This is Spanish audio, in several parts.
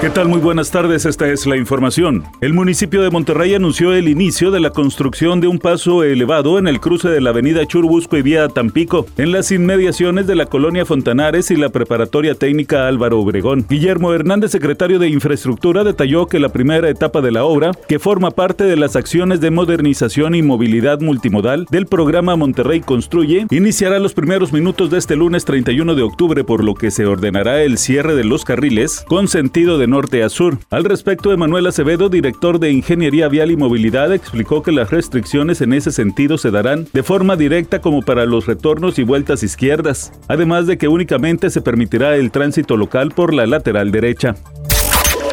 ¿Qué tal? Muy buenas tardes, esta es la información. El municipio de Monterrey anunció el inicio de la construcción de un paso elevado en el cruce de la avenida Churbusco y vía Tampico, en las inmediaciones de la colonia Fontanares y la preparatoria técnica Álvaro Obregón. Guillermo Hernández, secretario de Infraestructura, detalló que la primera etapa de la obra, que forma parte de las acciones de modernización y movilidad multimodal del programa Monterrey Construye, iniciará los primeros minutos de este lunes 31 de octubre, por lo que se ordenará el cierre de los carriles con sentido de norte a sur. Al respecto, Emanuel Acevedo, director de Ingeniería Vial y Movilidad, explicó que las restricciones en ese sentido se darán de forma directa como para los retornos y vueltas izquierdas, además de que únicamente se permitirá el tránsito local por la lateral derecha.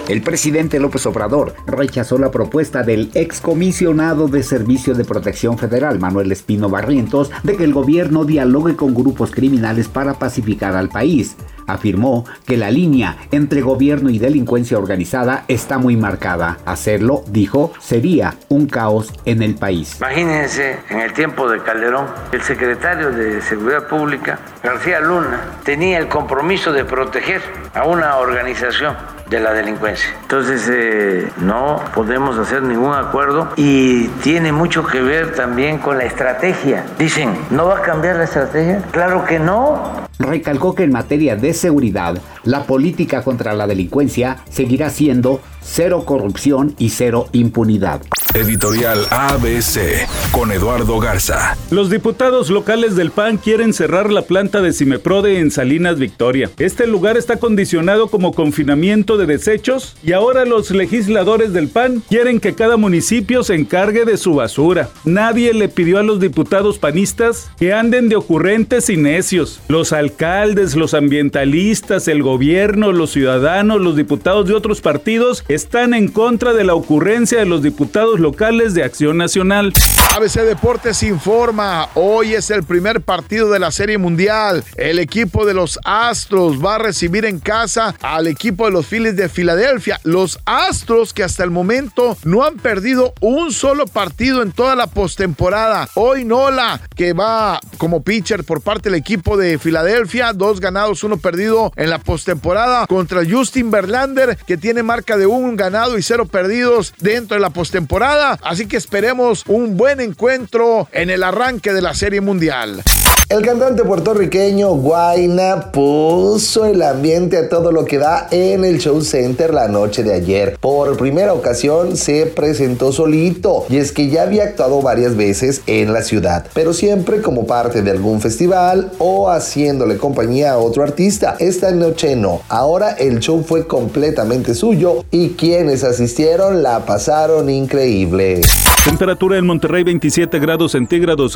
El presidente López Obrador rechazó la propuesta del excomisionado de Servicio de Protección Federal, Manuel Espino Barrientos, de que el gobierno dialogue con grupos criminales para pacificar al país. Afirmó que la línea entre gobierno y delincuencia organizada está muy marcada. Hacerlo, dijo, sería un caos en el país. Imagínense, en el tiempo de Calderón, el secretario de Seguridad Pública, García Luna, tenía el compromiso de proteger a una organización de la delincuencia. Entonces eh, no podemos hacer ningún acuerdo y tiene mucho que ver también con la estrategia. Dicen, ¿no va a cambiar la estrategia? Claro que no. Recalcó que en materia de seguridad, la política contra la delincuencia seguirá siendo cero corrupción y cero impunidad. Editorial ABC con Eduardo Garza. Los diputados locales del PAN quieren cerrar la planta de Cimeprode en Salinas Victoria. Este lugar está condicionado como confinamiento de desechos y ahora los legisladores del PAN quieren que cada municipio se encargue de su basura. Nadie le pidió a los diputados panistas que anden de ocurrentes y necios. Los alcaldes, los ambientalistas, el gobierno, los ciudadanos, los diputados de otros partidos están en contra de la ocurrencia de los diputados locales de Acción Nacional. ABC Deportes informa, hoy es el primer partido de la Serie Mundial. El equipo de los Astros va a recibir en casa al equipo de los Phillies de Filadelfia. Los Astros que hasta el momento no han perdido un solo partido en toda la postemporada. Hoy Nola, que va como pitcher por parte del equipo de Filadelfia, dos ganados, uno perdido en la postemporada contra Justin Verlander, que tiene marca de un ganado y cero perdidos dentro de la postemporada. Así que esperemos un buen encuentro en el arranque de la Serie Mundial. El cantante puertorriqueño Guayna puso el ambiente a todo lo que da en el Show Center la noche de ayer. Por primera ocasión se presentó solito y es que ya había actuado varias veces en la ciudad, pero siempre como parte de algún festival o haciéndole compañía a otro artista. Esta noche no. Ahora el show fue completamente suyo y quienes asistieron la pasaron increíble. Temperatura en Monterrey 27 grados centígrados.